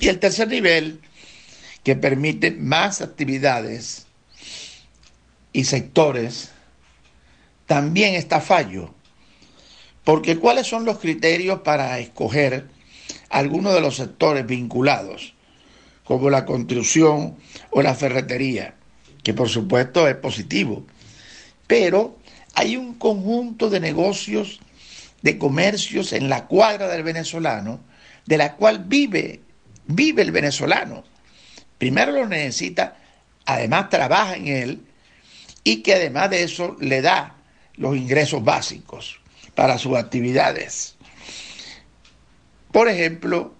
Y el tercer nivel, que permite más actividades y sectores, también está fallo. Porque ¿cuáles son los criterios para escoger algunos de los sectores vinculados, como la construcción o la ferretería? Que por supuesto es positivo. Pero hay un conjunto de negocios, de comercios en la cuadra del venezolano, de la cual vive, vive el venezolano. Primero lo necesita, además trabaja en él y que además de eso le da los ingresos básicos para sus actividades. Por ejemplo,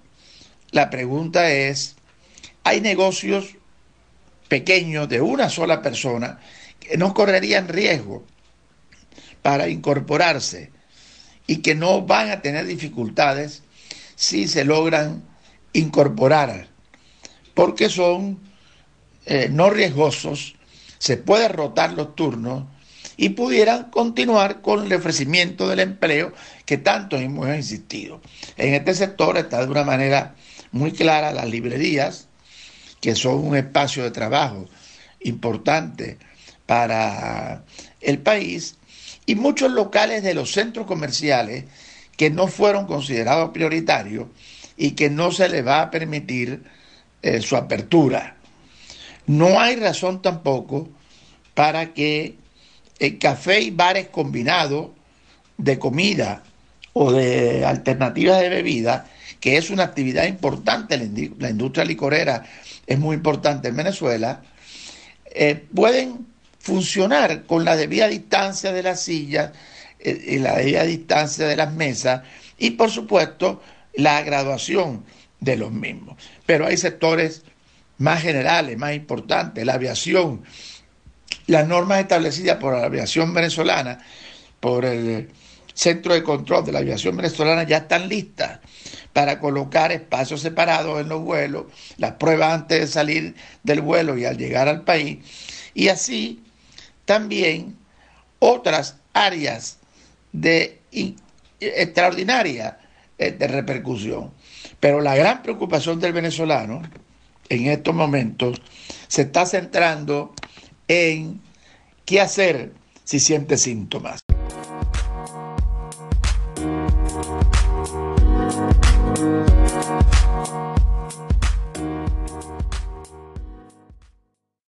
la pregunta es, ¿hay negocios pequeños de una sola persona que no correrían riesgo para incorporarse y que no van a tener dificultades si se logran incorporar, porque son eh, no riesgosos, se pueden rotar los turnos y pudieran continuar con el ofrecimiento del empleo que tanto hemos insistido. En este sector está de una manera muy clara las librerías, que son un espacio de trabajo importante para el país, y muchos locales de los centros comerciales que no fueron considerados prioritarios y que no se les va a permitir eh, su apertura. No hay razón tampoco para que el café y bares combinados de comida o de alternativas de bebida, que es una actividad importante, la industria licorera es muy importante en Venezuela, eh, pueden funcionar con la debida distancia de las sillas eh, y la debida distancia de las mesas y por supuesto la graduación de los mismos. Pero hay sectores más generales, más importantes, la aviación, las normas establecidas por la aviación venezolana, por el Centro de Control de la Aviación Venezolana ya están listas para colocar espacios separados en los vuelos, las pruebas antes de salir del vuelo y al llegar al país, y así también otras áreas de extraordinaria eh, de repercusión. Pero la gran preocupación del venezolano en estos momentos se está centrando en qué hacer si siente síntomas.